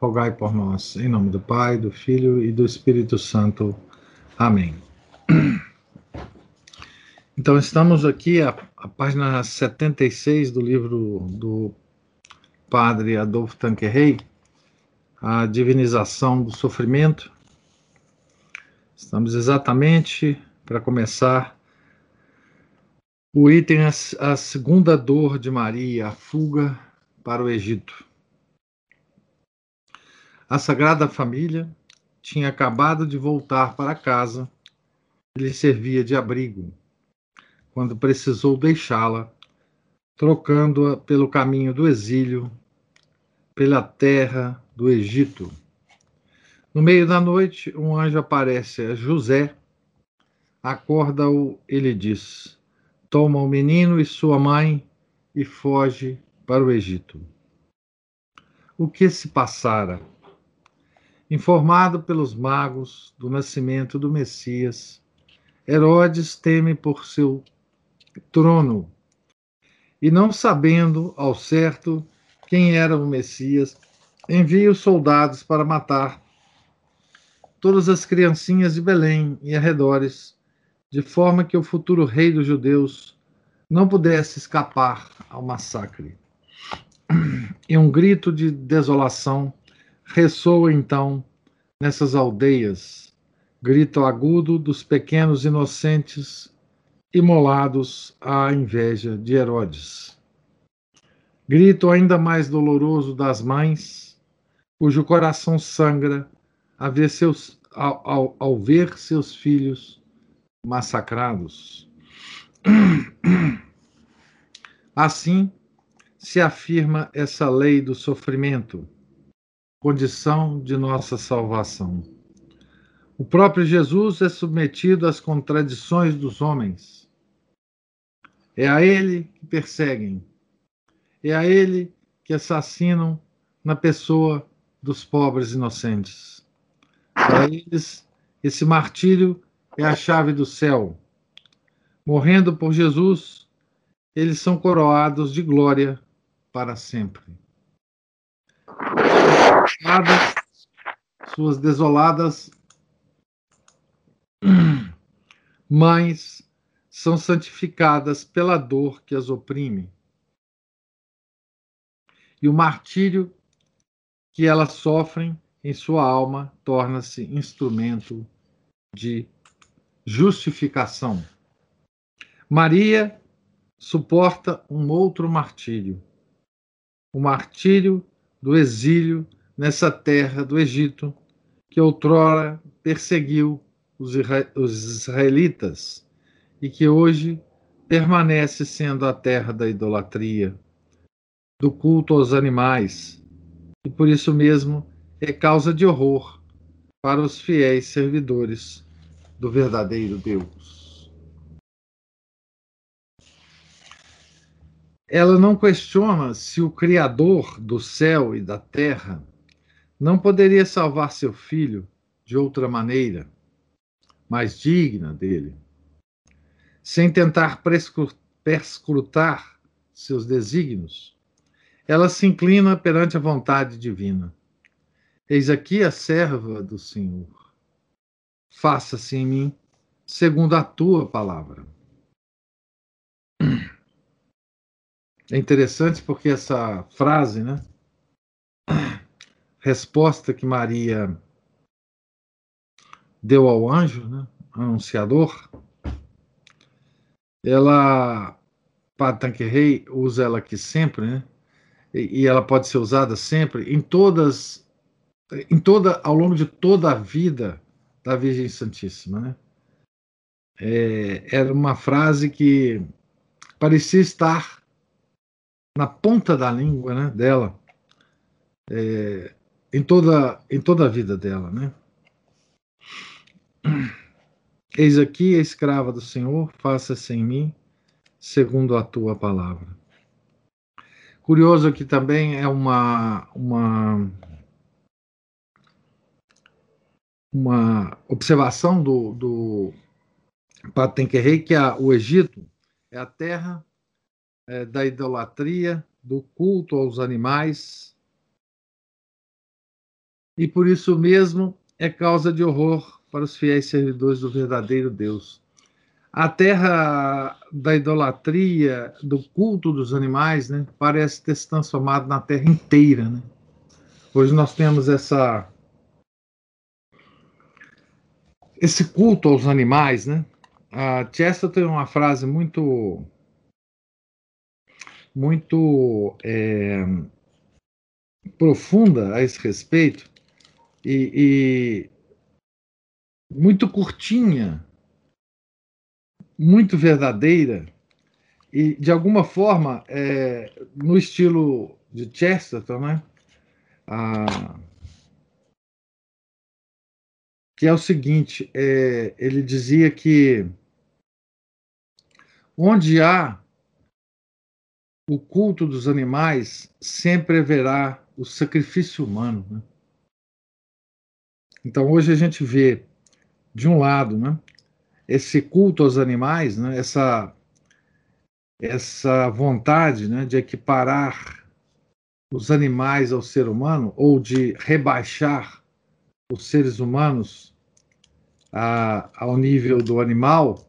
rogai por nós. Em nome do Pai, do Filho e do Espírito Santo. Amém. Então, estamos aqui a, a página 76 do livro do padre Adolfo Tanquerrey, A Divinização do Sofrimento. Estamos exatamente para começar o item a, a segunda dor de Maria, a fuga para o Egito. A Sagrada Família tinha acabado de voltar para casa e lhe servia de abrigo quando precisou deixá-la, trocando-a pelo caminho do exílio, pela terra do Egito. No meio da noite, um anjo aparece a José, acorda-o e lhe diz: Toma o menino e sua mãe e foge para o Egito. O que se passara? Informado pelos magos do nascimento do Messias, Herodes teme por seu trono. E não sabendo ao certo quem era o Messias, envia os soldados para matar todas as criancinhas de Belém e arredores, de forma que o futuro rei dos judeus não pudesse escapar ao massacre. E um grito de desolação ressoa então nessas aldeias, grito agudo dos pequenos inocentes imolados à inveja de Herodes. Grito ainda mais doloroso das mães, cujo coração sangra ao ver seus, ao, ao, ao ver seus filhos massacrados. Assim se afirma essa lei do sofrimento, condição de nossa salvação. O próprio Jesus é submetido às contradições dos homens. É a ele que perseguem. É a ele que assassinam na pessoa dos pobres inocentes. Para eles, esse martírio é a chave do céu. Morrendo por Jesus, eles são coroados de glória para sempre. Suas desoladas mães são santificadas pela dor que as oprime. E o martírio que elas sofrem em sua alma torna-se instrumento de justificação. Maria suporta um outro martírio, o martírio do exílio nessa terra do Egito, que outrora perseguiu os, israelitas e que hoje permanece sendo a terra da idolatria, do culto aos animais, e por isso mesmo é causa de horror para os fiéis servidores do verdadeiro Deus. Ela não questiona se o Criador do céu e da terra não poderia salvar seu filho de outra maneira mais digna dele, sem tentar perscrutar seus desígnios, ela se inclina perante a vontade divina. Eis aqui a serva do Senhor. Faça-se em mim segundo a tua palavra. É interessante porque essa frase, né? Resposta que Maria deu ao anjo, né, anunciador, ela, Padre Tanquerrey usa ela aqui sempre, né, e, e ela pode ser usada sempre em todas, em toda, ao longo de toda a vida da Virgem Santíssima, né. É, era uma frase que parecia estar na ponta da língua né, dela, é, em, toda, em toda a vida dela, né? Eis aqui a escrava do Senhor, faça-se em mim segundo a tua palavra. Curioso aqui também é uma, uma, uma observação do, do Patenquerrei, que a, o Egito é a terra é, da idolatria, do culto aos animais, e por isso mesmo é causa de horror para os fiéis servidores do verdadeiro Deus. A terra da idolatria, do culto dos animais, né, parece ter se transformado na terra inteira. Né? Hoje nós temos essa esse culto aos animais, né? A Chester tem uma frase muito muito é, profunda a esse respeito e, e muito curtinha, muito verdadeira e de alguma forma é, no estilo de Chesterton, né? Ah, que é o seguinte: é, ele dizia que onde há o culto dos animais, sempre haverá o sacrifício humano. Né? Então hoje a gente vê, de um lado, né, esse culto aos animais, né, essa, essa vontade né, de equiparar os animais ao ser humano, ou de rebaixar os seres humanos a, ao nível do animal,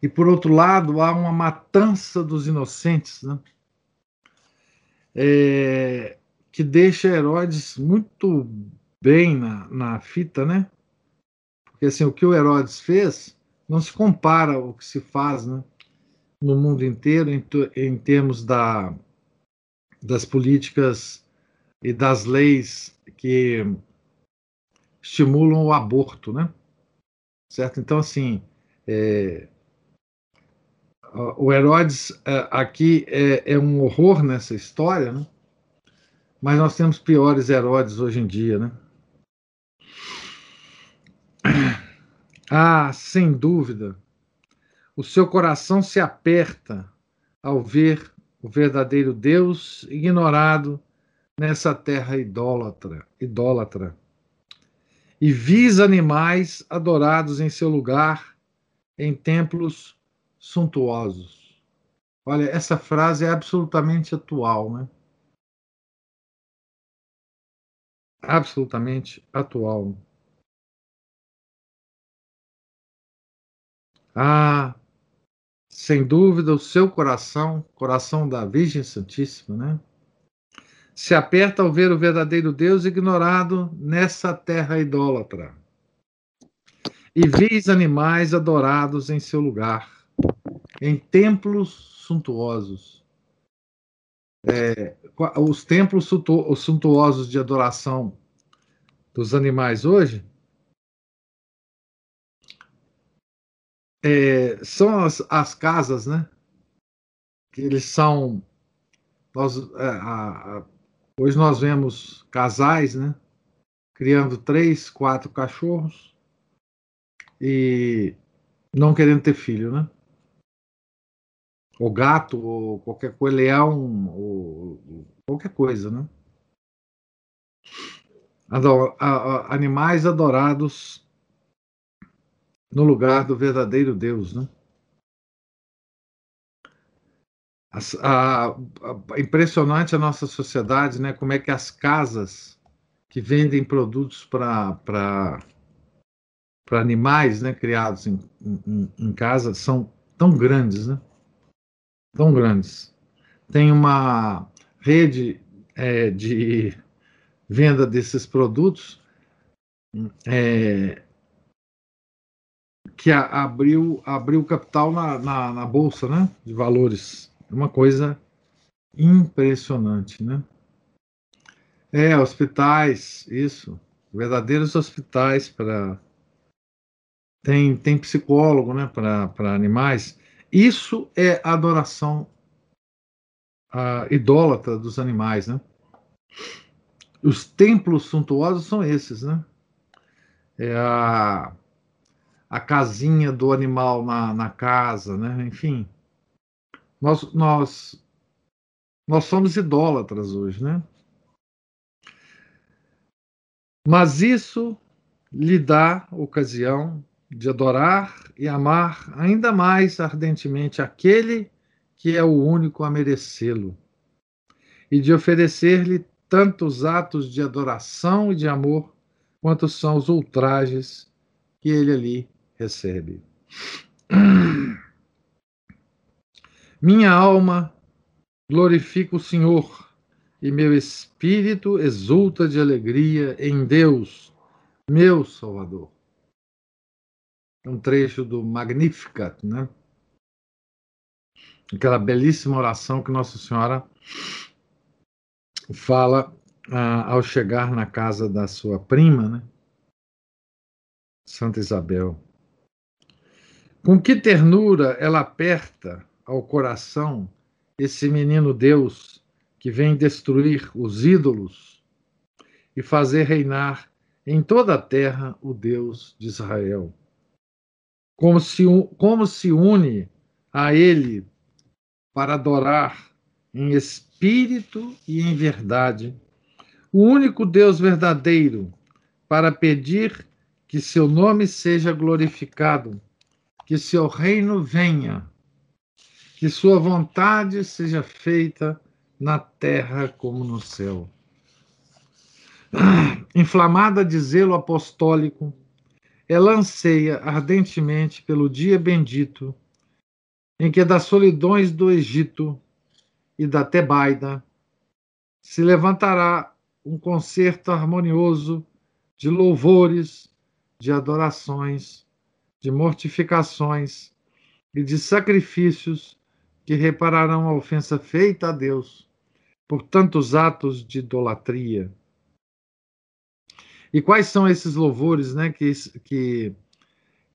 e por outro lado há uma matança dos inocentes, né? É, que deixa Herodes muito bem na, na fita, né? Porque assim, o que o Herodes fez não se compara ao que se faz né, no mundo inteiro em, em termos da, das políticas e das leis que estimulam o aborto, né? Certo? Então, assim, é, o Herodes é, aqui é, é, um horror nessa história, né? Mas nós temos piores Herodes hoje em dia, né? Ah, sem dúvida. O seu coração se aperta ao ver o verdadeiro Deus ignorado nessa terra idólatra, idólatra. E vis animais adorados em seu lugar em templos suntuosos. Olha, essa frase é absolutamente atual, né? Absolutamente atual. Ah, sem dúvida, o seu coração, coração da Virgem Santíssima, né? Se aperta ao ver o verdadeiro Deus ignorado nessa terra idólatra. E vis animais adorados em seu lugar, em templos suntuosos. É, os templos suntuosos de adoração dos animais hoje é, são as, as, casas, né? Que eles são. Nós, é, a, a, hoje nós vemos casais, né? Criando três, quatro cachorros e não querendo ter filho, né? Ou gato, ou qualquer coisa, leão, ou qualquer coisa, né? Ador, a, animais adorados no lugar do verdadeiro Deus, né? A, a, a, impressionante a nossa sociedade, né? Como é que as casas que vendem produtos para animais, né? Criados em, em, em casa são tão grandes, né? Tão grandes. Tem uma rede é, de venda desses produtos é, que a, abriu, abriu capital na, na, na, bolsa, né, de valores, uma coisa impressionante, né? É, hospitais, isso, verdadeiros hospitais para tem tem psicólogo, né, para animais. Isso é adoração a, idólatra dos animais, né? Os templos suntuosos são esses, né? é a, a casinha do animal na, na casa, né? Enfim, nós, nós, nós somos idólatras hoje, né? Mas isso lhe dá ocasião de adorar e amar ainda mais ardentemente aquele que é o único a merecê-lo, e de oferecer-lhe tantos atos de adoração e de amor quanto são os ultrajes que ele ali recebe. Minha alma glorifica o Senhor, e meu espírito exulta de alegria em Deus, meu Salvador. É um trecho do Magnificat, né? Aquela belíssima oração que Nossa Senhora fala ah, ao chegar na casa da sua prima, né? Santa Isabel. Com que ternura ela aperta ao coração esse menino Deus que vem destruir os ídolos e fazer reinar em toda a terra o Deus de Israel. Como se, como se une a ele para adorar em espírito e em verdade o único Deus verdadeiro, para pedir que seu nome seja glorificado, que seu reino venha, que sua vontade seja feita na terra como no céu. Inflamada de zelo apostólico, ela anseia ardentemente pelo dia bendito em que das solidões do Egito e da Tebaida se levantará um concerto harmonioso de louvores, de adorações, de mortificações e de sacrifícios que repararão a ofensa feita a Deus por tantos atos de idolatria. E quais são esses louvores né, que, que,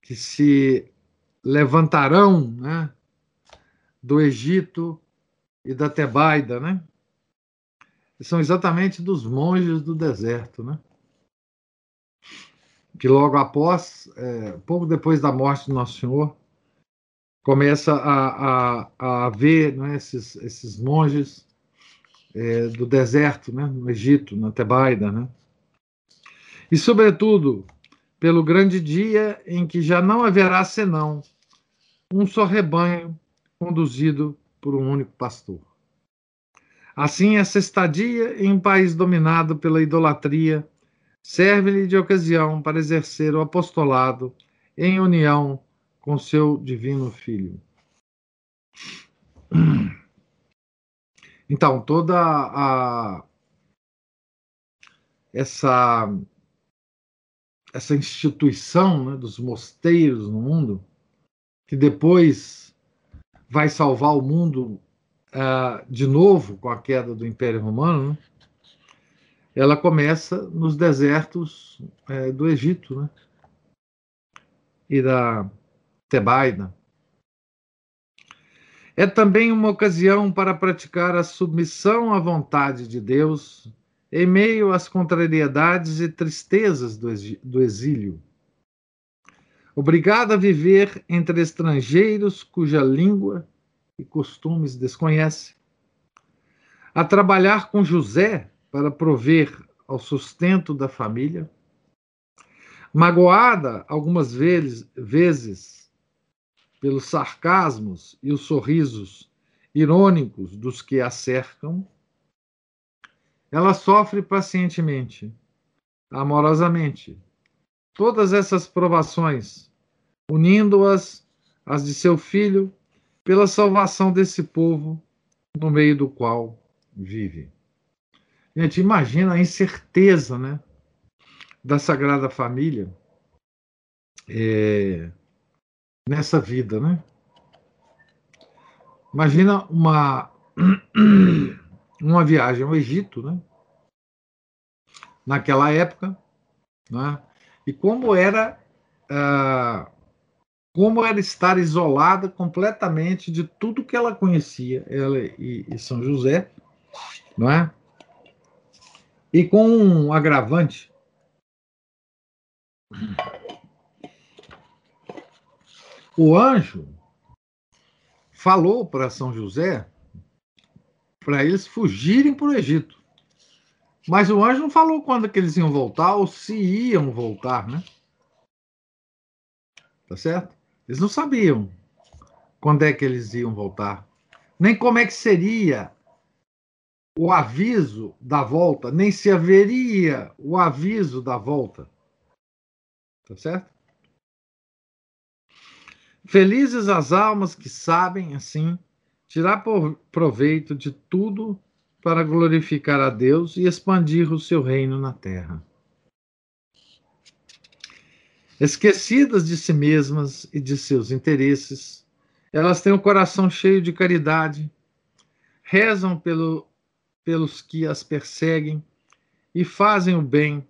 que se levantarão né, do Egito e da Tebaida, né? São exatamente dos monges do deserto, né? Que logo após, é, pouco depois da morte do Nosso Senhor, começa a, a, a ver né, esses, esses monges é, do deserto, né, no Egito, na Tebaida, né? E, sobretudo, pelo grande dia em que já não haverá senão um só rebanho conduzido por um único pastor. Assim, essa estadia em um país dominado pela idolatria serve-lhe de ocasião para exercer o apostolado em união com seu divino Filho. Então, toda a essa essa instituição né, dos mosteiros no mundo, que depois vai salvar o mundo uh, de novo com a queda do Império Romano, né? Ela começa nos desertos uh, do Egito né? e da Tebaida. É também uma ocasião para praticar a submissão à vontade de Deus em meio às contrariedades e tristezas do exílio obrigado a viver entre estrangeiros cuja língua e costumes desconhece, a trabalhar com José para prover ao sustento da família, magoada algumas vezes, vezes pelos sarcasmos e os sorrisos irônicos dos que a cercam, ela sofre pacientemente, amorosamente, todas essas provações unindo-as às de seu filho, pela salvação desse povo no meio do qual vive. Gente, imagina a incerteza né, da Sagrada Família é, nessa vida, né? Imagina uma, uma viagem ao Egito, né? Naquela época, né? E como era ah, como era estar isolada completamente de tudo que ela conhecia, ela e, e São José, não é? e com um agravante. O anjo falou para São José para eles fugirem para o Egito. Mas o anjo não falou quando que eles iam voltar ou se iam voltar, né? Tá certo? Eles não sabiam quando é que eles iam voltar, nem como é que seria o aviso da volta, nem se haveria o aviso da volta. Tá certo? Felizes as almas que sabem, assim, tirar proveito de tudo para glorificar a Deus e expandir o seu reino na terra. Esquecidas de si mesmas e de seus interesses, elas têm o coração cheio de caridade, rezam pelo, pelos que as perseguem e fazem o bem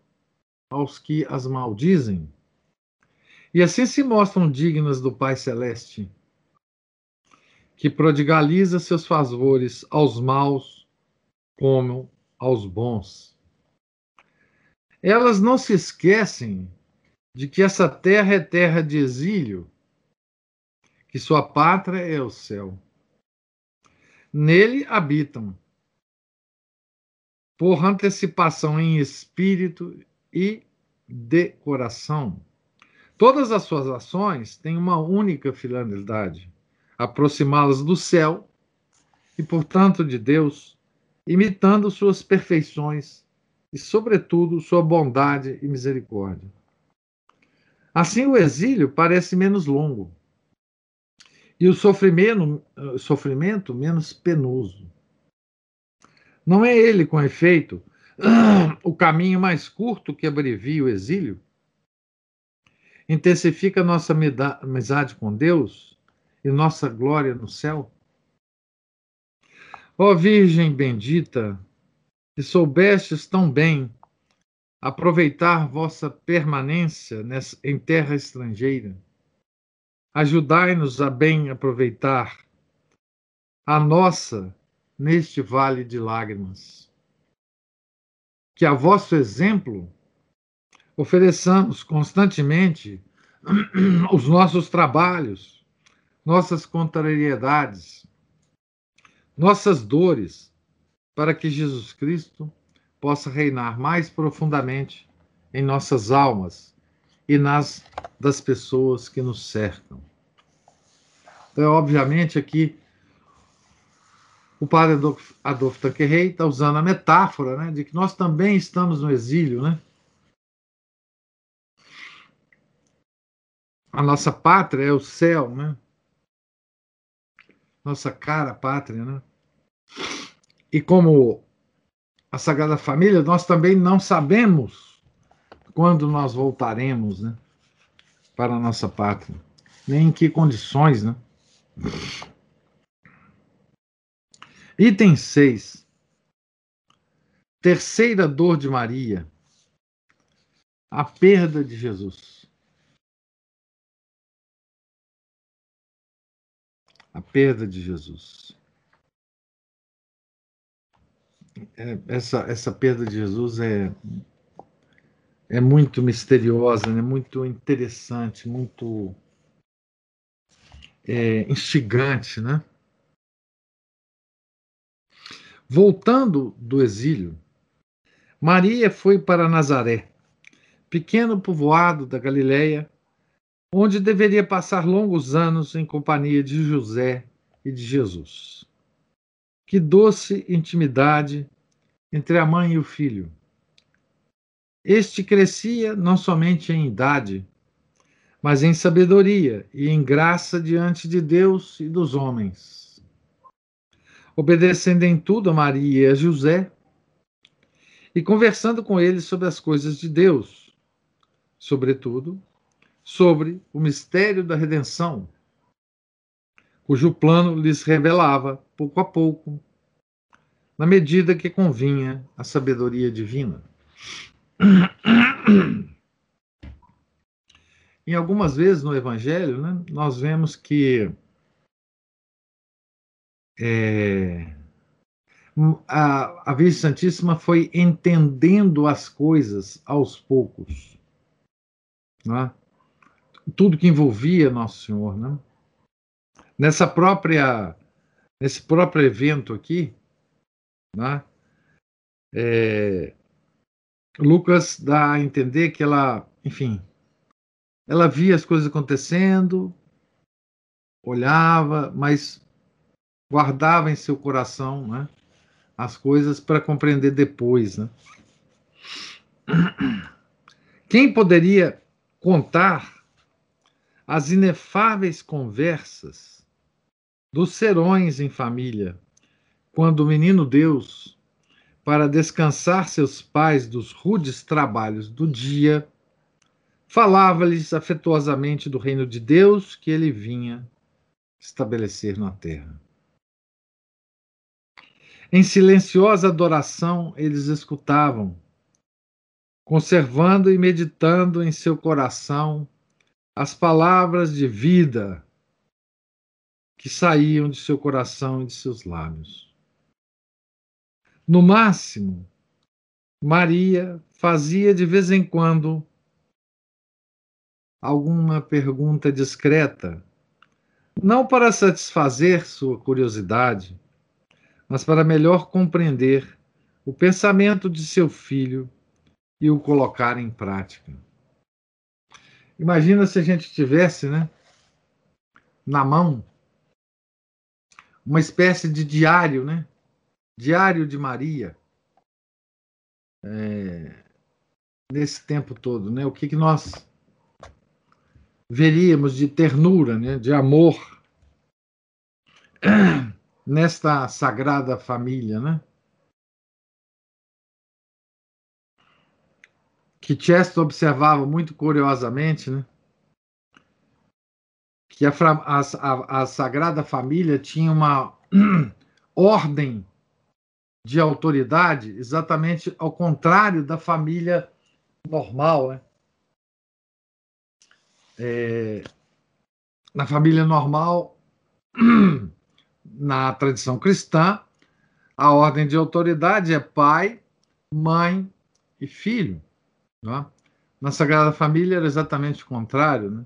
aos que as maldizem. E assim se mostram dignas do Pai Celeste, que prodigaliza seus favores aos maus como aos bons. Elas não se esquecem de que essa terra é terra de exílio, que sua pátria é o céu. Nele habitam, por antecipação em espírito e de coração. Todas as suas ações têm uma única finalidade aproximá-las do céu e, portanto, de Deus, imitando suas perfeições e, sobretudo, sua bondade e misericórdia. Assim, o exílio parece menos longo e o sofrimento, sofrimento menos penoso. Não é ele, com efeito, o caminho mais curto que abrevia o exílio? Intensifica nossa amizade com Deus e nossa glória no céu? Ó Virgem bendita, que soubestes tão bem aproveitar vossa permanência nessa, em terra estrangeira, ajudai-nos a bem aproveitar a nossa neste vale de lágrimas. Que a vosso exemplo ofereçamos constantemente os nossos trabalhos, nossas contrariedades, nossas dores, para que Jesus Cristo possa reinar mais profundamente em nossas almas e nas das pessoas que nos cercam. Então, obviamente, aqui o padre Adolfo, Adolfo está usando a metáfora né, de que nós também estamos no exílio, né? A nossa pátria é o céu, né? nossa cara pátria, né? E como a Sagrada Família, nós também não sabemos quando nós voltaremos, né? Para a nossa pátria, nem em que condições, né? Item 6. Terceira dor de Maria. A perda de Jesus. a perda de Jesus. É, essa, essa perda de Jesus é, é muito misteriosa, né? muito interessante, muito é, instigante, né? Voltando do exílio, Maria foi para Nazaré, pequeno povoado da Galileia, onde deveria passar longos anos em companhia de José e de Jesus. Que doce intimidade entre a mãe e o filho. Este crescia não somente em idade, mas em sabedoria e em graça diante de Deus e dos homens. Obedecendo em tudo a Maria e a José, e conversando com eles sobre as coisas de Deus, sobretudo sobre o mistério da redenção, cujo plano lhes revelava, pouco a pouco, na medida que convinha a sabedoria divina. Em algumas vezes no Evangelho, né, nós vemos que é, a, a Virgem Santíssima foi entendendo as coisas aos poucos. Né? tudo que envolvia Nosso Senhor, né? Nessa própria, nesse próprio evento aqui, né? É, Lucas dá a entender que ela, enfim, ela via as coisas acontecendo, olhava, mas guardava em seu coração, né? As coisas para compreender depois, né? Quem poderia contar as inefáveis conversas dos serões em família, quando o menino Deus, para descansar seus pais dos rudes trabalhos do dia, falava-lhes afetuosamente do reino de Deus que ele vinha estabelecer na terra. Em silenciosa adoração, eles escutavam conservando e meditando em seu coração as palavras de vida que saíam de seu coração e de seus lábios. No máximo, Maria fazia de vez em quando alguma pergunta discreta, não para satisfazer sua curiosidade, mas para melhor compreender o pensamento de seu filho e o colocar em prática. Imagina se a gente tivesse, né, na mão uma espécie de diário, né? Diário de Maria. É, nesse tempo todo, né? O que, que nós veríamos de ternura, né? De amor nesta sagrada família, né? que Chesto observava muito curiosamente, né? que a, a, a Sagrada Família tinha uma ordem de autoridade exatamente ao contrário da família normal. Né? É, na família normal, na tradição cristã, a ordem de autoridade é pai, mãe e filho. Né? Na Sagrada Família era exatamente o contrário, né?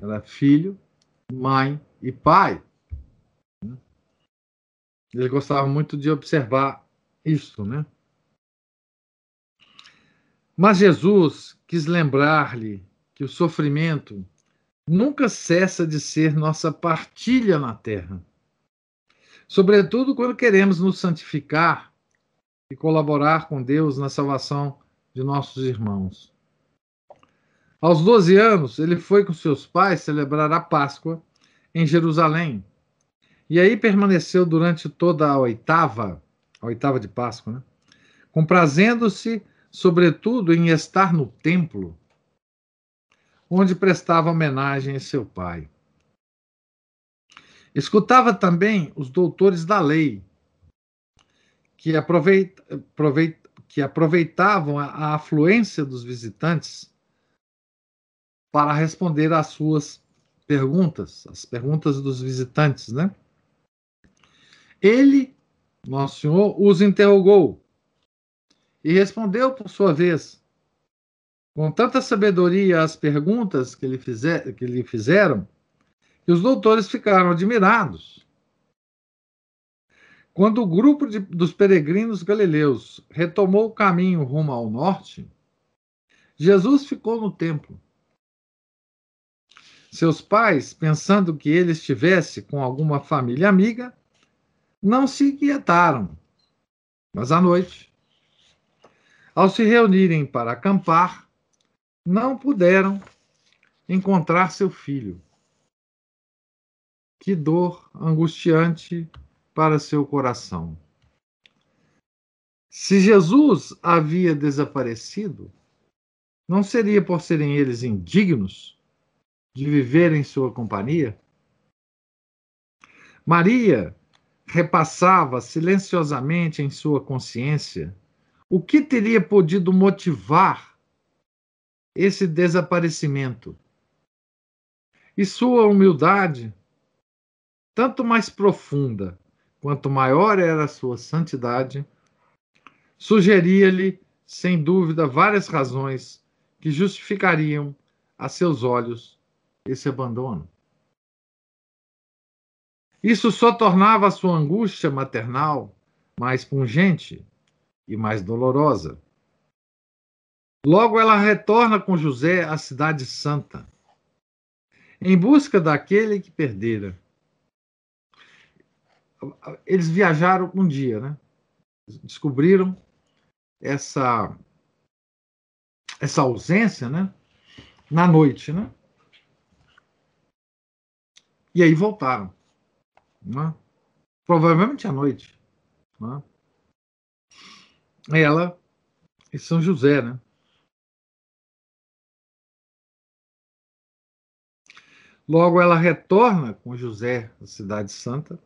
Era filho, mãe e pai. Né? Ele gostava muito de observar isso, né? Mas Jesus quis lembrar-lhe que o sofrimento nunca cessa de ser nossa partilha na terra. Sobretudo quando queremos nos santificar e colaborar com Deus na salvação de nossos irmãos. Aos 12 anos, ele foi com seus pais celebrar a Páscoa em Jerusalém. E aí permaneceu durante toda a oitava, a oitava de Páscoa, né? comprazendo-se, sobretudo, em estar no templo, onde prestava homenagem a seu pai. Escutava também os doutores da lei, que aproveita, aproveita, que aproveitavam a afluência dos visitantes para responder às suas perguntas, as perguntas dos visitantes, né? Ele, nosso Senhor, os interrogou e respondeu por sua vez, com tanta sabedoria às perguntas que lhe, fizer, que lhe fizeram, que os doutores ficaram admirados. Quando o grupo de, dos peregrinos galileus retomou o caminho rumo ao norte, Jesus ficou no templo. Seus pais, pensando que ele estivesse com alguma família amiga, não se inquietaram. Mas à noite, ao se reunirem para acampar, não puderam encontrar seu filho. Que dor angustiante para seu coração. Se Jesus havia desaparecido, não seria por serem eles indignos de viver em sua companhia? Maria repassava silenciosamente em sua consciência o que teria podido motivar esse desaparecimento. E sua humildade, tanto mais profunda quanto maior era a sua santidade, sugeria-lhe, sem dúvida, várias razões que justificariam a seus olhos esse abandono. Isso só tornava a sua angústia maternal mais pungente e mais dolorosa. Logo ela retorna com José à Cidade Santa, em busca daquele que perdera. Eles viajaram um dia, né? Descobriram essa essa ausência, né? Na noite, né? E aí voltaram, né? Provavelmente à noite, né? Ela e São José, né? Logo ela retorna com José à Cidade Santa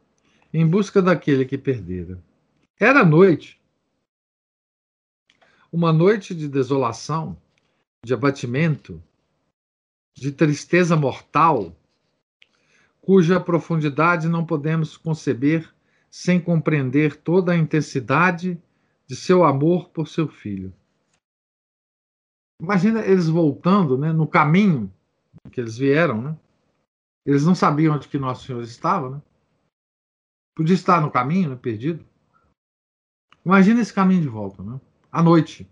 em busca daquele que perdera. Era noite. Uma noite de desolação, de abatimento, de tristeza mortal, cuja profundidade não podemos conceber sem compreender toda a intensidade de seu amor por seu filho. Imagina eles voltando, né, no caminho que eles vieram, né? Eles não sabiam onde que Nosso Senhor estava, né? Podia estar no caminho, né, perdido. Imagina esse caminho de volta, né? À noite.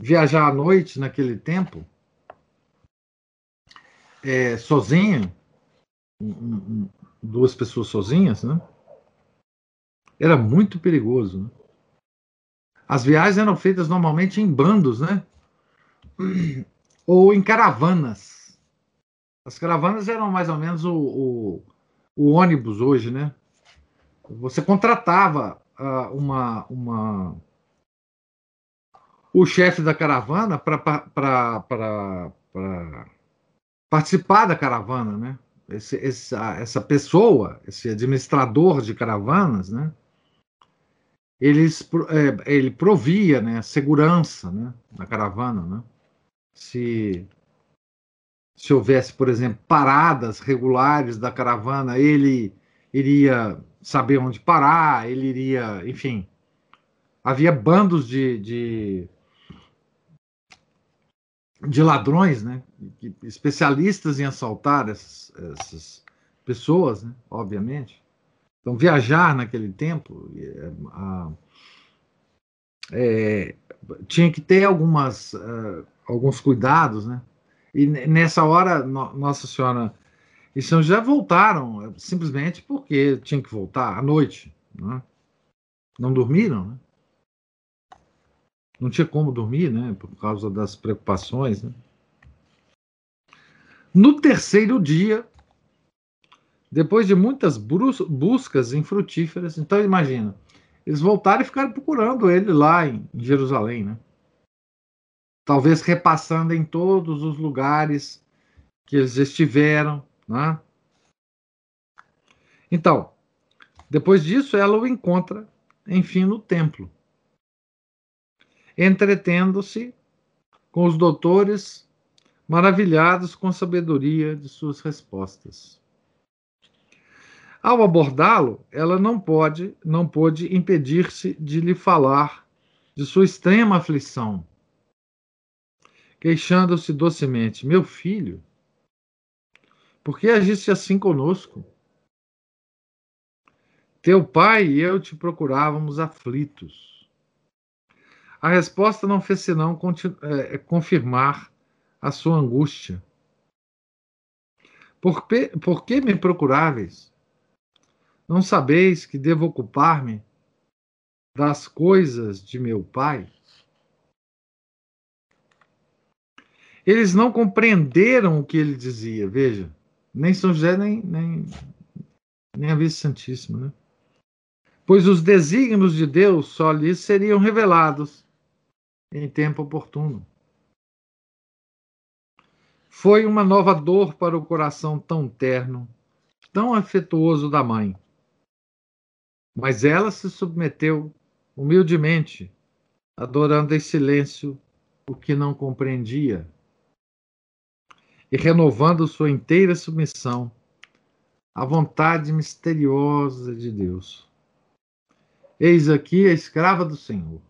Viajar à noite naquele tempo, é, sozinha, um, duas pessoas sozinhas, né? Era muito perigoso, né? As viagens eram feitas normalmente em bandos, né? Ou em caravanas. As caravanas eram mais ou menos o, o, o ônibus hoje, né? Você contratava uh, uma, uma o chefe da caravana para participar da caravana, né? Esse, essa, essa pessoa, esse administrador de caravanas, né? Eles, é, ele provia né, segurança né, na caravana. Né? Se se houvesse, por exemplo, paradas regulares da caravana, ele iria saber onde parar, ele iria, enfim. Havia bandos de, de, de ladrões, né? especialistas em assaltar essas, essas pessoas, né? obviamente. Então, viajar naquele tempo é, é, tinha que ter algumas, uh, alguns cuidados, né? E nessa hora, Nossa Senhora e São José voltaram, simplesmente porque tinham que voltar à noite. Né? Não dormiram, né? Não tinha como dormir, né? Por causa das preocupações. Né? No terceiro dia, depois de muitas buscas infrutíferas, então imagina, eles voltaram e ficaram procurando ele lá em Jerusalém, né? Talvez repassando em todos os lugares que eles estiveram. Né? Então, depois disso, ela o encontra, enfim, no templo, entretendo-se com os doutores, maravilhados com a sabedoria de suas respostas. Ao abordá-lo, ela não pode, não pôde impedir-se de lhe falar de sua extrema aflição, queixando-se docemente: Meu filho, por que agiste assim conosco? Teu pai e eu te procurávamos aflitos. A resposta não fez senão é, é, confirmar a sua angústia. Por, por que me procuráveis? Não sabeis que devo ocupar-me das coisas de meu pai? Eles não compreenderam o que ele dizia, veja. Nem São José, nem, nem, nem a Virgem Santíssima, né? Pois os desígnios de Deus só lhes seriam revelados em tempo oportuno. Foi uma nova dor para o coração tão terno, tão afetuoso da mãe. Mas ela se submeteu humildemente, adorando em silêncio o que não compreendia e renovando sua inteira submissão à vontade misteriosa de Deus. Eis aqui a escrava do Senhor.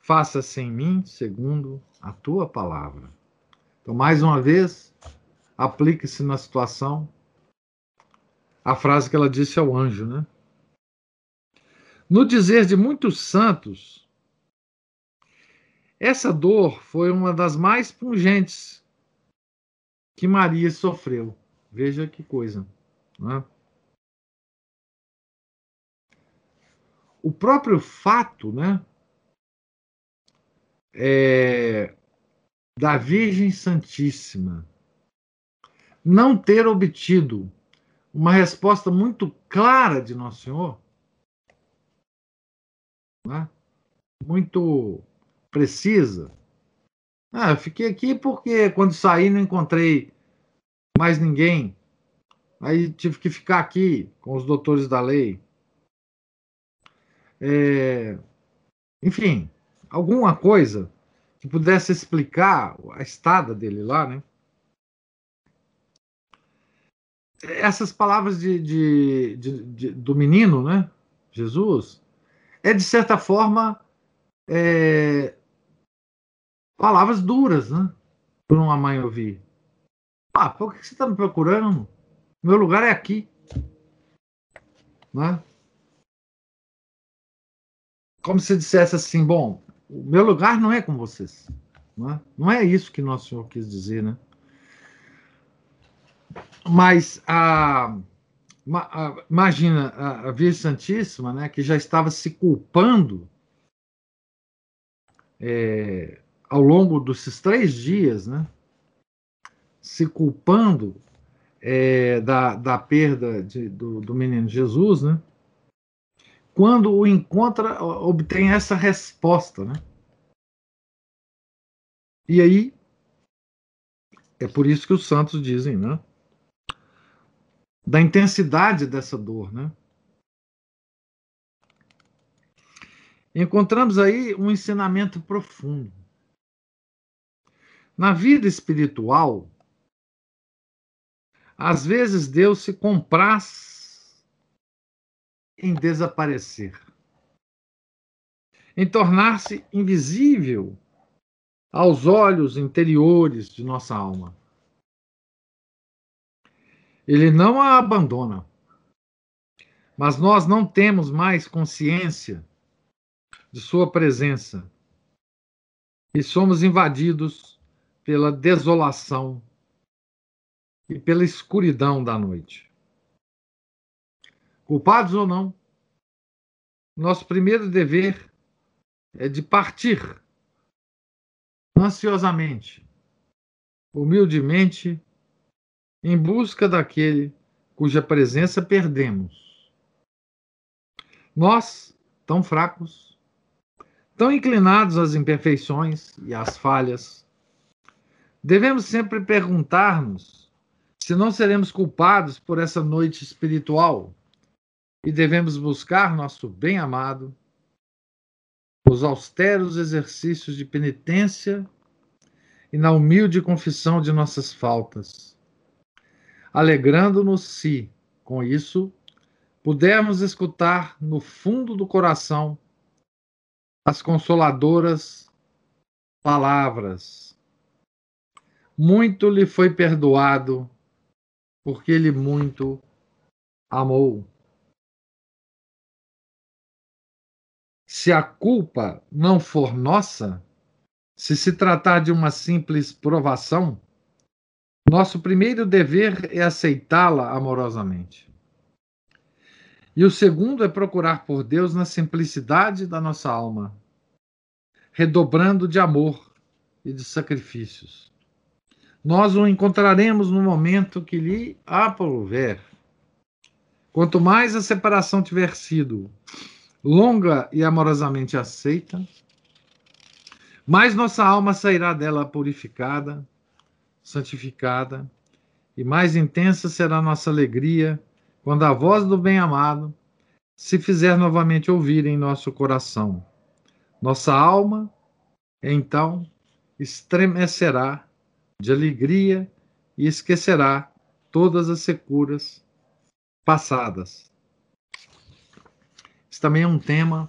Faça-se em mim segundo a tua palavra. Então, mais uma vez, aplique-se na situação a frase que ela disse ao anjo, né? No dizer de muitos santos, essa dor foi uma das mais pungentes que Maria sofreu. Veja que coisa. Né? O próprio fato né, é, da Virgem Santíssima não ter obtido uma resposta muito clara de Nosso Senhor, né, muito precisa. Ah, eu fiquei aqui porque quando saí não encontrei mais ninguém. Aí tive que ficar aqui com os doutores da lei. É, enfim, alguma coisa que pudesse explicar a estada dele lá, né? Essas palavras de, de, de, de do menino, né? Jesus, é de certa forma é, palavras duras, né? Para uma mãe ouvir. Ah, por que você está me procurando? Meu lugar é aqui. Né? Como se dissesse assim, bom, o meu lugar não é com vocês. Não é, não é isso que Nosso Senhor quis dizer, né? Mas a, a imagina a, a Virgem Santíssima, né, que já estava se culpando é, ao longo desses três dias, né, se culpando é, da, da perda de, do, do menino Jesus, né, quando o encontra, obtém essa resposta, né? E aí, é por isso que os santos dizem, né? Da intensidade dessa dor, né? Encontramos aí um ensinamento profundo. Na vida espiritual, às vezes Deus se compraz em desaparecer, em tornar-se invisível aos olhos interiores de nossa alma. Ele não a abandona, mas nós não temos mais consciência de Sua presença e somos invadidos pela desolação e pela escuridão da noite culpados ou não, nosso primeiro dever é de partir ansiosamente, humildemente, em busca daquele cuja presença perdemos. Nós, tão fracos, tão inclinados às imperfeições e às falhas, devemos sempre perguntar-nos se não seremos culpados por essa noite espiritual e devemos buscar nosso bem-amado, os austeros exercícios de penitência e na humilde confissão de nossas faltas, alegrando-nos se, com isso, pudermos escutar no fundo do coração as consoladoras palavras. Muito lhe foi perdoado, porque ele muito amou. se a culpa não for nossa, se se tratar de uma simples provação, nosso primeiro dever é aceitá-la amorosamente. E o segundo é procurar por Deus na simplicidade da nossa alma, redobrando de amor e de sacrifícios. Nós o encontraremos no momento que lhe aprouver. Quanto mais a separação tiver sido longa e amorosamente aceita, mais nossa alma sairá dela purificada, santificada, e mais intensa será nossa alegria quando a voz do bem-amado se fizer novamente ouvir em nosso coração. Nossa alma, então, estremecerá de alegria e esquecerá todas as securas passadas esse também é um tema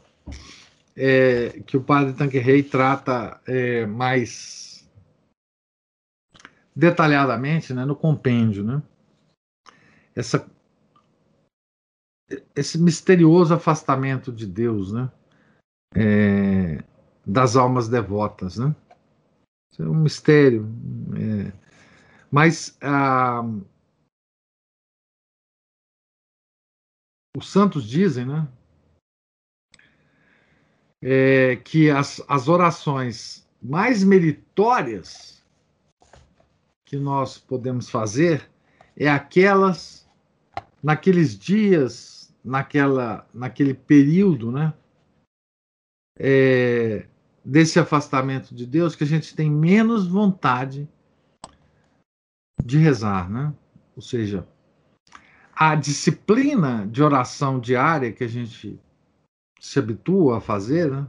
é, que o padre Tanquerrey trata é, mais detalhadamente né, no compêndio. Né? Essa, esse misterioso afastamento de Deus, né? É, das almas devotas, né? Isso é um mistério. É, mas ah, os santos dizem, né? É, que as, as orações mais meritórias que nós podemos fazer é aquelas naqueles dias, naquela, naquele período, né? É, desse afastamento de Deus que a gente tem menos vontade de rezar, né? Ou seja, a disciplina de oração diária que a gente se habitua a fazer, né?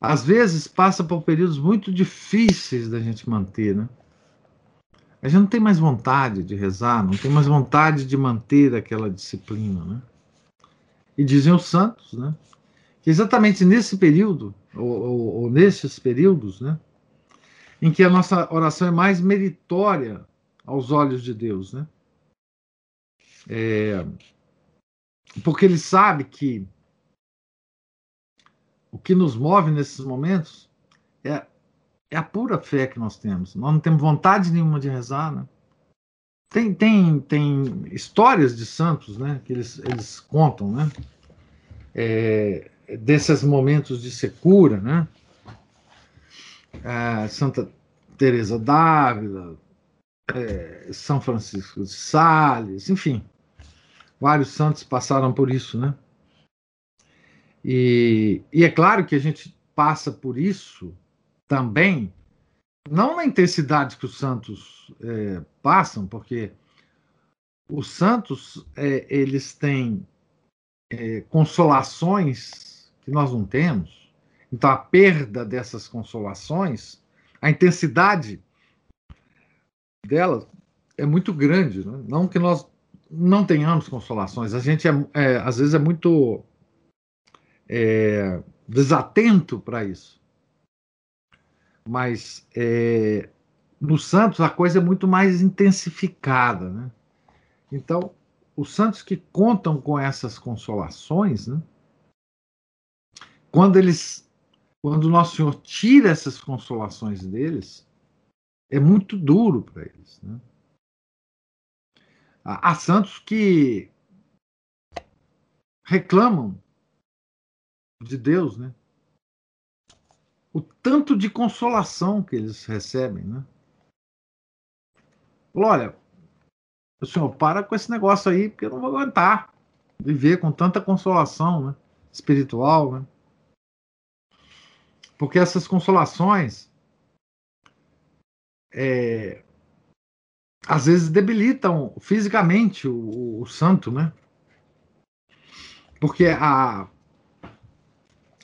Às vezes passa por períodos muito difíceis da gente manter, né? A gente não tem mais vontade de rezar, não tem mais vontade de manter aquela disciplina, né? E dizem os santos, né? Que exatamente nesse período, ou, ou, ou nesses períodos, né? Em que a nossa oração é mais meritória aos olhos de Deus, né? É, porque ele sabe que o que nos move nesses momentos é, é a pura fé que nós temos. Nós não temos vontade nenhuma de rezar, né? Tem, tem, tem histórias de santos, né? Que eles, eles contam, né? É, desses momentos de secura, né? É, Santa Teresa d'Ávila, é, São Francisco de Sales, enfim, vários santos passaram por isso, né? E, e é claro que a gente passa por isso também, não na intensidade que os santos é, passam, porque os santos é, eles têm é, consolações que nós não temos. Então a perda dessas consolações, a intensidade delas é muito grande. Né? Não que nós não tenhamos consolações, a gente é, é às vezes é muito é, desatento para isso. Mas é, no Santos a coisa é muito mais intensificada. Né? Então, os santos que contam com essas consolações, né? Quando eles, quando o Nosso Senhor tira essas consolações deles, é muito duro para eles. Né? Há santos que reclamam de Deus, né? O tanto de consolação que eles recebem, né? Olha, o senhor para com esse negócio aí, porque eu não vou aguentar viver com tanta consolação, né? Espiritual, né? Porque essas consolações é, às vezes debilitam fisicamente o, o santo, né? Porque a,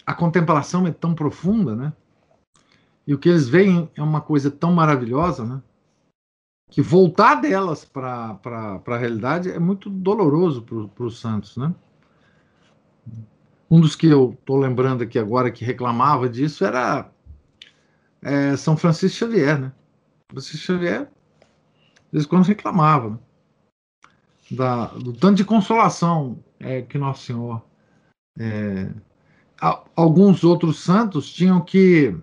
a contemplação é tão profunda, né? E o que eles veem é uma coisa tão maravilhosa, né? Que voltar delas para a realidade é muito doloroso para os santos, né? Um dos que eu estou lembrando aqui agora que reclamava disso era é, São Francisco Xavier, né? Francisco Xavier, às vezes quando reclamava né? da, do tanto de consolação é, que Nosso Senhor é, alguns outros santos tinham que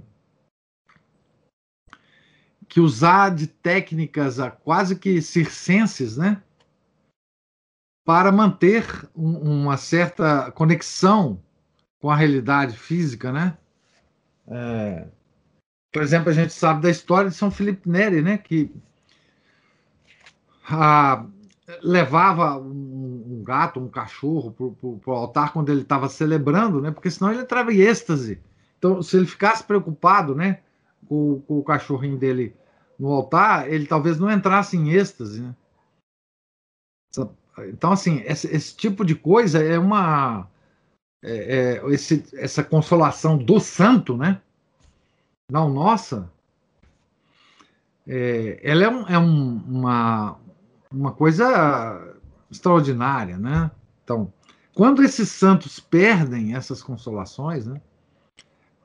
que usar de técnicas quase que circenses, né, para manter um, uma certa conexão com a realidade física, né? É, por exemplo, a gente sabe da história de São Felipe Neri, né, que a, levava um, um, gato, um cachorro para o altar quando ele estava celebrando, né? Porque senão ele entrava em êxtase. Então, se ele ficasse preocupado, né, com, com o cachorrinho dele no altar, ele talvez não entrasse em êxtase, né? Então, assim, esse, esse tipo de coisa é uma. É, é, esse, essa consolação do santo, né? Não nossa. É, ela é, um, é um, uma, uma coisa extraordinária, né? Então, quando esses santos perdem essas consolações, né?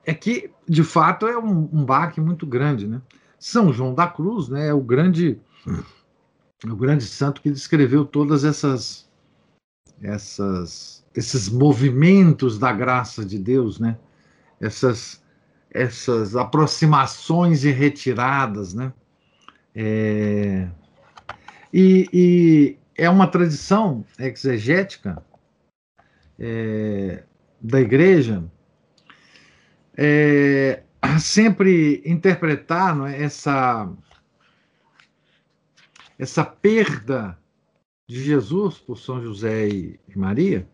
É que, de fato, é um, um baque muito grande, né? São João da Cruz, né, é o grande o grande santo que descreveu todas essas essas esses movimentos da graça de Deus, né? Essas essas aproximações e retiradas, né? É, e, e, é uma tradição exegética é, da igreja é, sempre interpretar não é, essa essa perda de Jesus por São José e, Maria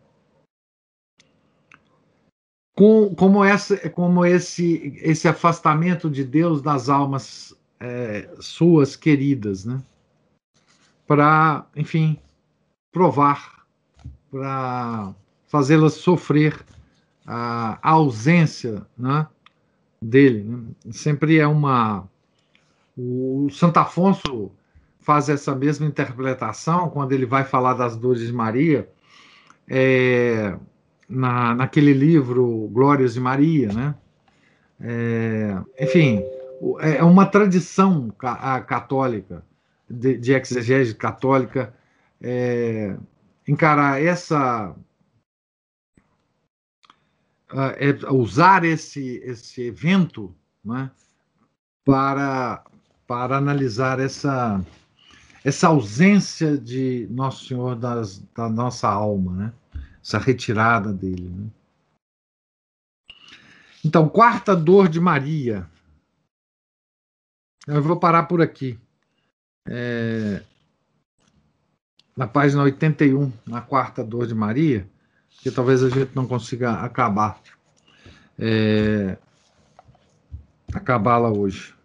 com, como, essa, como esse, esse afastamento de Deus das almas é, suas queridas, né? Para, enfim, provar, para fazê-las sofrer a, a ausência né, dele. Né? Sempre é uma. O Santo Afonso faz essa mesma interpretação quando ele vai falar das dores de Maria, é, na, naquele livro Glórias de Maria, né? É, enfim, é uma tradição católica, de, de exegese católica, é, encarar essa. É, usar esse, esse evento né, para, para analisar essa, essa ausência de Nosso Senhor das, da nossa alma, né? essa retirada dele. Né? Então, quarta dor de Maria. Eu vou parar por aqui. É, na página 81, na quarta dor de Maria, que talvez a gente não consiga acabar. É, acabá-la hoje.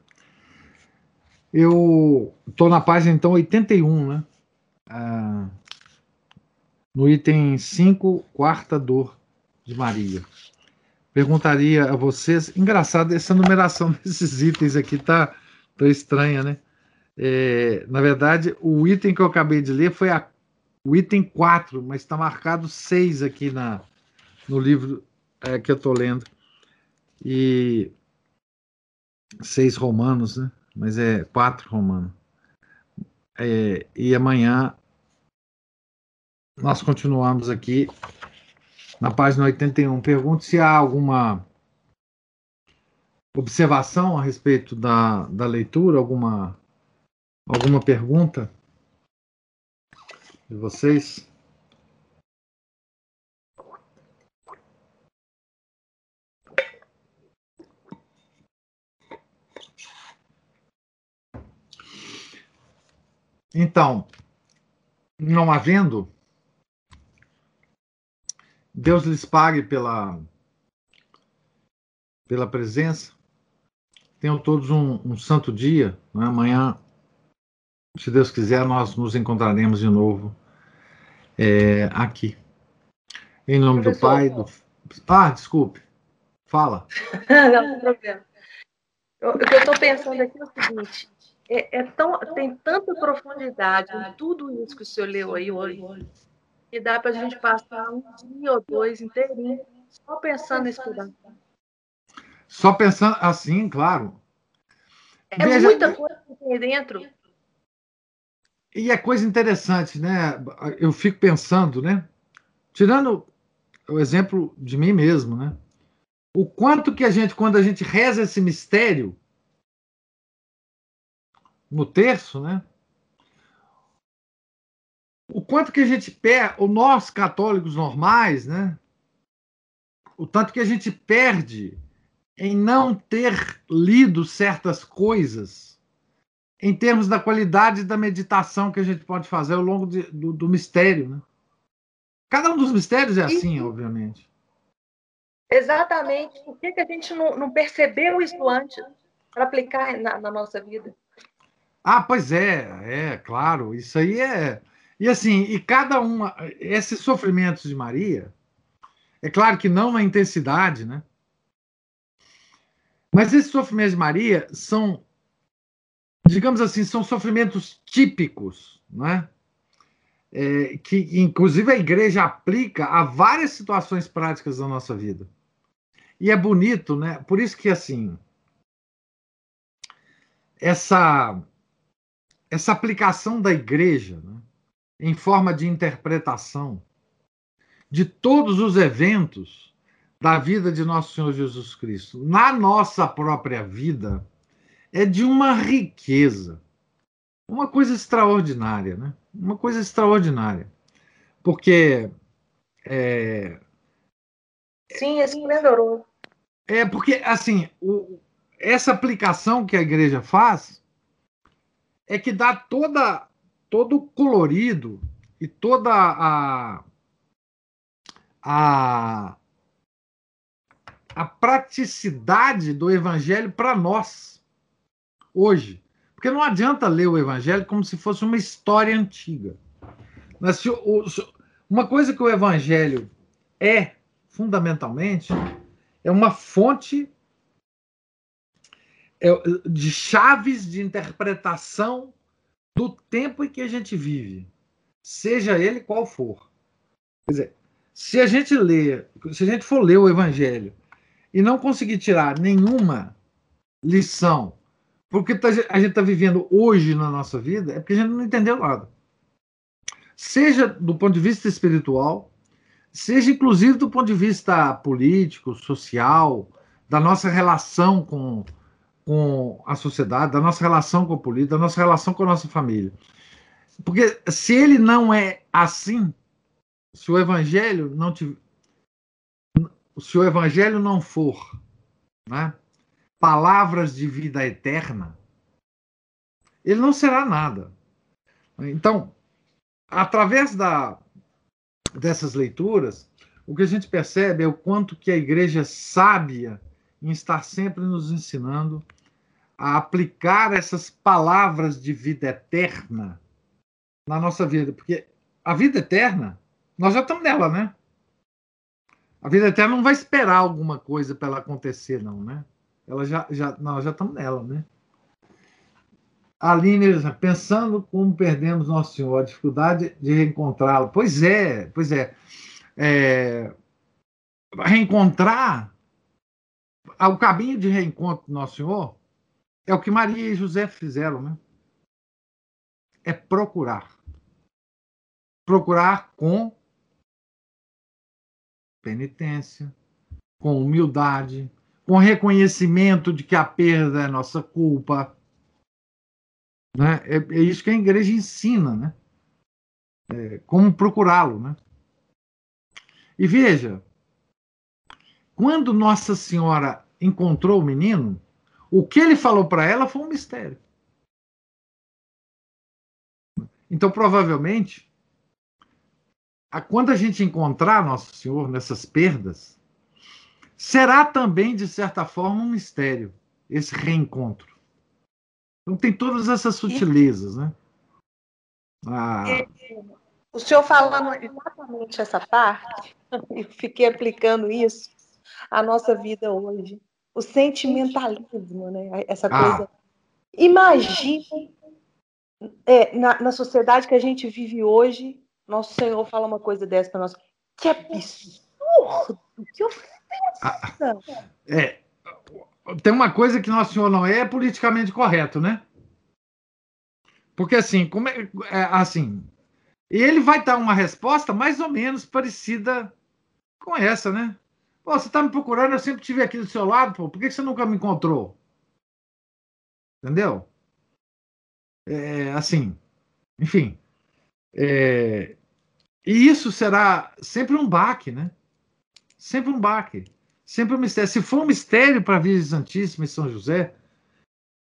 Eu estou na página, então, 81, né? Ah, no item 5, quarta dor de Maria perguntaria a vocês. Engraçado, essa numeração desses itens aqui tá, tá estranha, né? É, na verdade, o item que eu acabei de ler foi a, o item 4, mas está marcado 6 aqui na, no livro é, que eu estou lendo. E seis romanos, né? Mas é quatro romanos. É, e amanhã nós continuamos aqui na página 81. Pergunto se há alguma observação a respeito da, da leitura, alguma, alguma pergunta de vocês? Então, não havendo Deus lhes pague pela, pela presença. Tenham todos um, um santo dia. Né? Amanhã, se Deus quiser, nós nos encontraremos de novo é, aqui. Em nome Professor, do Pai. Do... Ah, desculpe. Fala. não, não tem problema. O que eu estou pensando aqui é o seguinte: é, é, tão, tem tanta profundidade em tudo isso que o senhor leu aí hoje e dá para a gente passar um dia ou dois inteirinho só pensando nesse pedaço. Só pensando assim, claro. É Veja, muita coisa que tem dentro. E é coisa interessante, né? Eu fico pensando, né? Tirando o exemplo de mim mesmo, né? O quanto que a gente, quando a gente reza esse mistério no terço, né? o quanto que a gente perde, nós católicos normais, né? O tanto que a gente perde em não ter lido certas coisas em termos da qualidade da meditação que a gente pode fazer ao longo de, do, do, mistério, né? Cada um dos mistérios é assim, obviamente. Exatamente. Por que, que a gente não, não percebeu isso antes para aplicar na, na nossa vida? Ah, pois é, é, claro. Isso aí é e assim, e cada uma, esses sofrimentos de Maria, é claro que não na intensidade, né? Mas esses sofrimentos de Maria são, digamos assim, são sofrimentos típicos, né? É, que inclusive a igreja aplica a várias situações práticas da nossa vida. E é bonito, né? Por isso que assim, essa, essa aplicação da igreja né, em forma de interpretação de todos os eventos da vida de nosso Senhor Jesus Cristo na nossa própria vida é de uma riqueza, uma coisa extraordinária, né? Uma coisa extraordinária, porque é, sim, é esplendoroso. É porque assim, o, essa aplicação que a igreja faz é que dá toda todo o colorido e toda a a, a praticidade do evangelho para nós hoje. Porque não adianta ler o evangelho como se fosse uma história antiga. Mas se, o, se, uma coisa que o evangelho é fundamentalmente é uma fonte de chaves de interpretação do tempo em que a gente vive, seja ele qual for. Quer dizer, se a gente ler, se a gente for ler o Evangelho e não conseguir tirar nenhuma lição, porque tá, a gente está vivendo hoje na nossa vida, é porque a gente não entendeu nada. Seja do ponto de vista espiritual, seja inclusive do ponto de vista político, social, da nossa relação com, com a sociedade, da nossa relação com a política, da nossa relação com a nossa família. Porque se ele não é assim, se o evangelho não te, se o evangelho não for né, palavras de vida eterna, ele não será nada. Então, através da, dessas leituras, o que a gente percebe é o quanto que a igreja é sábia em estar sempre nos ensinando a aplicar essas palavras de vida eterna na nossa vida, porque a vida eterna nós já estamos nela, né? A vida eterna não vai esperar alguma coisa para ela acontecer, não, né? Ela já, já, nós já estamos nela, né? Aline, pensando como perdemos Nosso Senhor, a dificuldade de reencontrá-lo. Pois é, pois é. é. Reencontrar, o caminho de reencontro do Nosso Senhor é o que Maria e José fizeram, né? É procurar. Procurar com penitência, com humildade, com reconhecimento de que a perda é nossa culpa. Né? É, é isso que a igreja ensina, né? É, como procurá-lo. Né? E veja, quando Nossa Senhora encontrou o menino, o que ele falou para ela foi um mistério. Então, provavelmente, quando a gente encontrar Nosso Senhor nessas perdas, será também, de certa forma, um mistério, esse reencontro. Então tem todas essas sutilezas, né? Ah. O senhor falando exatamente essa parte, eu fiquei aplicando isso à nossa vida hoje. O sentimentalismo, né? Essa ah. coisa. Ah. Imagine é, na, na sociedade que a gente vive hoje, nosso Senhor fala uma coisa dessa para nós. Que absurdo! Que ofensa! Ah, é, tem uma coisa que Nosso Senhor não é, é politicamente correto, né? Porque assim, como é, é assim, ele vai dar uma resposta mais ou menos parecida com essa, né? Pô, você está me procurando, eu sempre estive aqui do seu lado, pô, por que você nunca me encontrou? Entendeu? É, assim, enfim. É, e isso será sempre um baque, né? Sempre um baque. Sempre um mistério. Se for um mistério para a Virgem Santíssima e São José,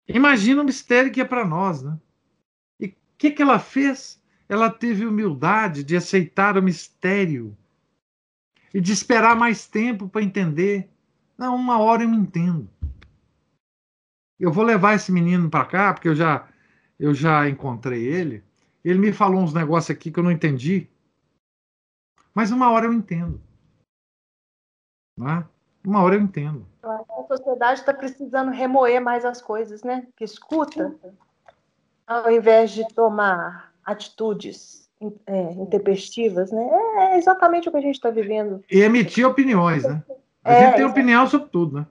imagina o mistério que é para nós, né? E o que, que ela fez? Ela teve humildade de aceitar o mistério e de esperar mais tempo para entender. Não, uma hora eu entendo. Eu vou levar esse menino para cá, porque eu já, eu já encontrei ele. Ele me falou uns negócios aqui que eu não entendi. Mas uma hora eu entendo. Né? Uma hora eu entendo. A sociedade está precisando remoer mais as coisas, né? Que escuta, ao invés de tomar atitudes é, intempestivas, né? É exatamente o que a gente está vivendo. E emitir opiniões, né? A é, gente tem opinião sobre tudo, né?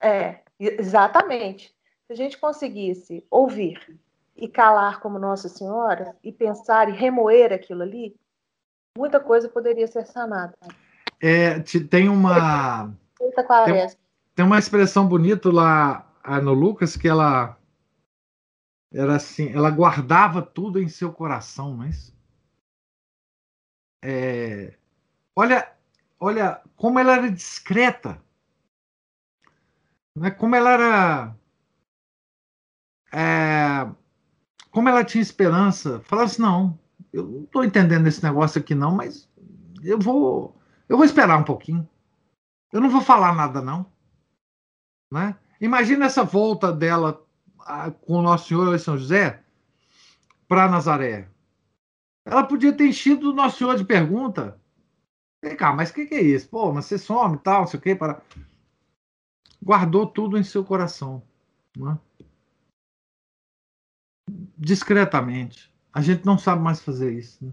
É, exatamente. Se a gente conseguisse ouvir e calar como Nossa Senhora e pensar e remoer aquilo ali, muita coisa poderia ser sanada. É, tem uma tem, tem, uma expressão bonita lá no Lucas que ela era assim, ela guardava tudo em seu coração, mas é, olha, olha como ela era discreta, né? Como ela era é, como ela tinha esperança, falava assim, não, eu não estou entendendo esse negócio aqui não, mas eu vou, eu vou esperar um pouquinho. Eu não vou falar nada não, né? Imagina essa volta dela a, com o Nosso Senhor e São José para Nazaré. Ela podia ter enchido o Nosso Senhor de pergunta. Vem cá, mas o que, que, é isso? Pô, mas você some tal, não sei o quê. Para... Guardou tudo em seu coração. Né? Discretamente. A gente não sabe mais fazer isso. Né?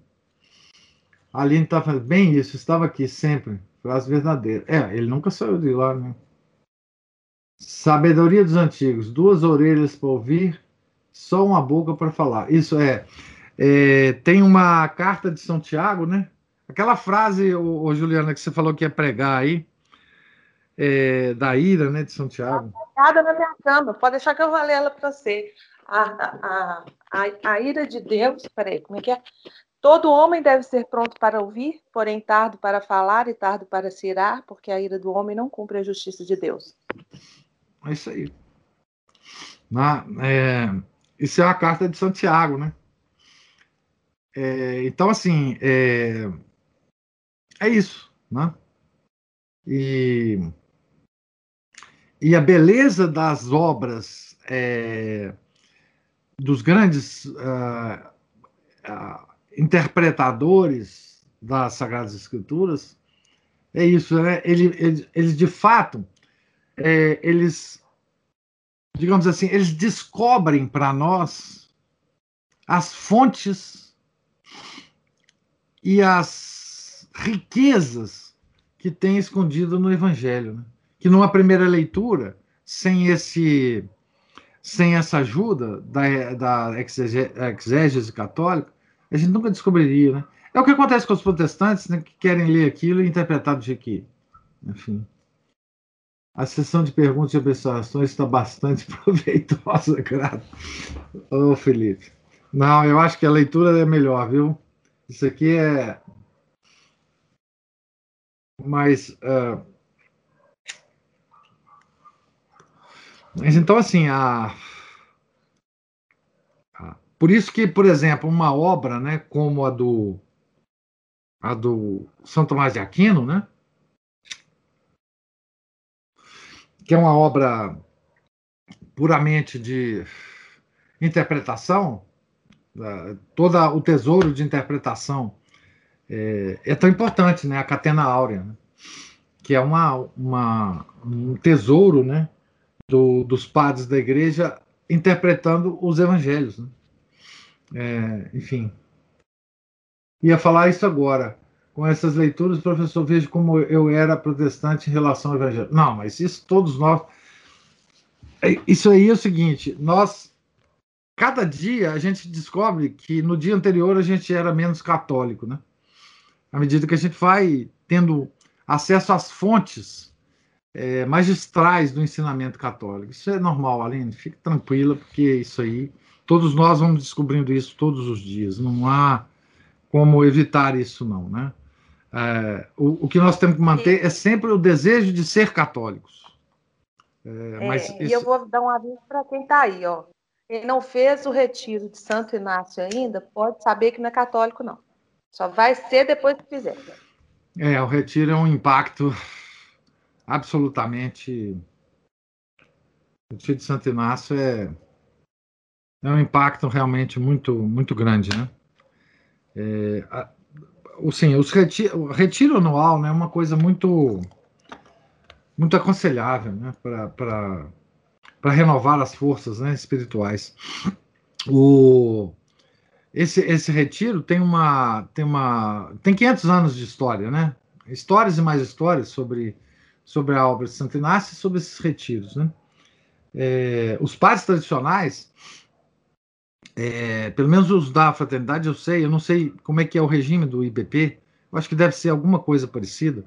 A Aline está fazendo bem isso, estava aqui sempre. Frase verdadeira. É, ele nunca saiu de lá, né? Sabedoria dos antigos, duas orelhas para ouvir, só uma boca para falar. Isso é, é, Tem uma carta de São Tiago, né? Aquela frase, ô, ô, Juliana, que você falou que ia pregar aí, é, da ira, né, de São Tiago. Nada na minha cama, pode deixar que eu vou ler ela para você. A, a, a, a ira de Deus, peraí, como é que é? Todo homem deve ser pronto para ouvir, porém tardo para falar e tardo para se irar, porque a ira do homem não cumpre a justiça de Deus. É isso aí. Na, é, isso é a carta de Santiago, né? É, então, assim, é, é isso, né? E, e a beleza das obras é, dos grandes uh, uh, interpretadores das Sagradas Escrituras é isso, né? Eles, eles, de fato é, eles, digamos assim, eles descobrem para nós as fontes e as riquezas que tem escondido no Evangelho, né? que numa primeira leitura, sem esse sem essa ajuda da, da exégese católica, a gente nunca descobriria, né? É o que acontece com os protestantes, né, que querem ler aquilo e interpretar do jeito que, enfim. A sessão de perguntas e observações está bastante proveitosa, grato. Ô, Felipe. Não, eu acho que a leitura é melhor, viu? Isso aqui é. Mas. Uh... Mas então, assim, a. Por isso que, por exemplo, uma obra, né, como a do a do São Tomás de Aquino, né, que é uma obra puramente de interpretação, todo o tesouro de interpretação é, é, tão importante, né? A Catena Áurea, né? que é uma, uma, um tesouro, né? Do, dos padres da igreja interpretando os evangelhos, né? É, enfim. Ia falar isso agora com essas leituras, professor, vejo como eu era protestante em relação ao evangelho. Não, mas isso todos nós. É, isso aí é o seguinte: nós, cada dia, a gente descobre que no dia anterior a gente era menos católico, né? À medida que a gente vai tendo acesso às fontes é, magistrais do ensinamento católico. Isso é normal, Aline, fique tranquila, porque isso aí, todos nós vamos descobrindo isso todos os dias. Não há como evitar isso, não, né? É, o, o, que nós temos que manter é sempre o desejo de ser católicos. É, é, isso... E eu vou dar um aviso para quem está aí, ó. Quem não fez o retiro de Santo Inácio ainda, pode saber que não é católico, não. Só vai ser depois que fizer. É, o retiro é um impacto absolutamente. O retiro de Santo Inácio é, é um impacto realmente muito, muito grande, né? É, a, os retiro, o retiro anual né, é uma coisa muito muito aconselhável né, para renovar as forças né, espirituais. O, esse, esse retiro tem uma tem uma tem 500 anos de história, né? Histórias e mais histórias sobre sobre a obra de Santo Inácio e sobre esses retiros, né? é, os padres tradicionais, é, pelo menos os da fraternidade, eu sei, eu não sei como é que é o regime do IBP, eu acho que deve ser alguma coisa parecida,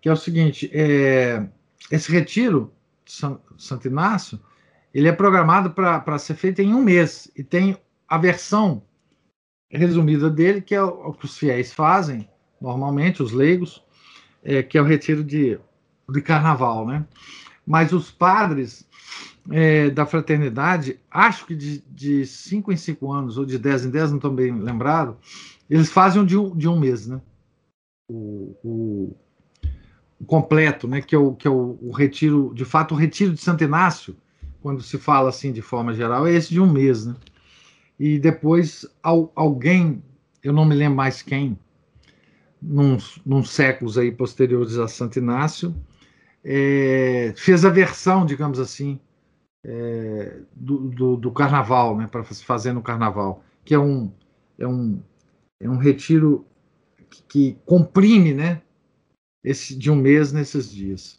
que é o seguinte, é, esse retiro Santo Inácio, ele é programado para ser feito em um mês, e tem a versão resumida dele, que é o, que os fiéis fazem, normalmente, os leigos, é, que é o retiro de, de carnaval, né? Mas os padres é, da fraternidade, acho que de, de cinco em cinco anos, ou de dez em dez, não estou bem lembrado, eles fazem de um, de um mês, né? O, completo, né? Que é, o, que é o, o retiro, de fato, o retiro de Santo Inácio, quando se fala assim de forma geral, é esse de um mês, né? E depois alguém, eu não me lembro mais quem, num, num séculos aí posteriores a Santo Inácio, é, fez a versão, digamos assim, é, do, do, do, carnaval, né, para fazer no carnaval, que é um, é um, é um retiro que, que comprime né, esse, de um mês nesses dias.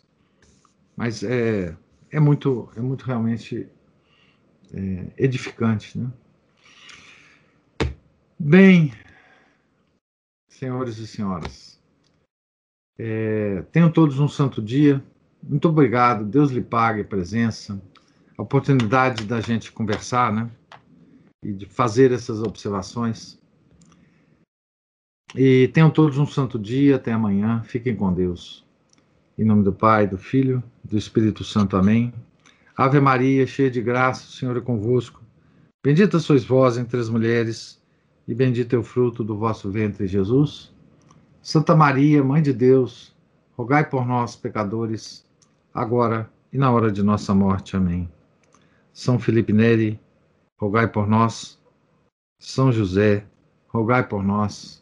Mas é, é, muito, é muito realmente é, edificante. Né? Bem, senhores e senhoras, é, tenham todos um santo dia. Muito obrigado. Deus lhe pague a presença, a oportunidade da gente conversar, né? E de fazer essas observações. E tenham todos um santo dia. Até amanhã. Fiquem com Deus. Em nome do Pai, do Filho, do Espírito Santo. Amém. Ave Maria, cheia de graça, o Senhor é convosco. Bendita sois vós entre as mulheres, e bendito é o fruto do vosso ventre, Jesus. Santa Maria, Mãe de Deus, rogai por nós, pecadores, agora e na hora de nossa morte. Amém. São Felipe Neri, rogai por nós. São José, rogai por nós.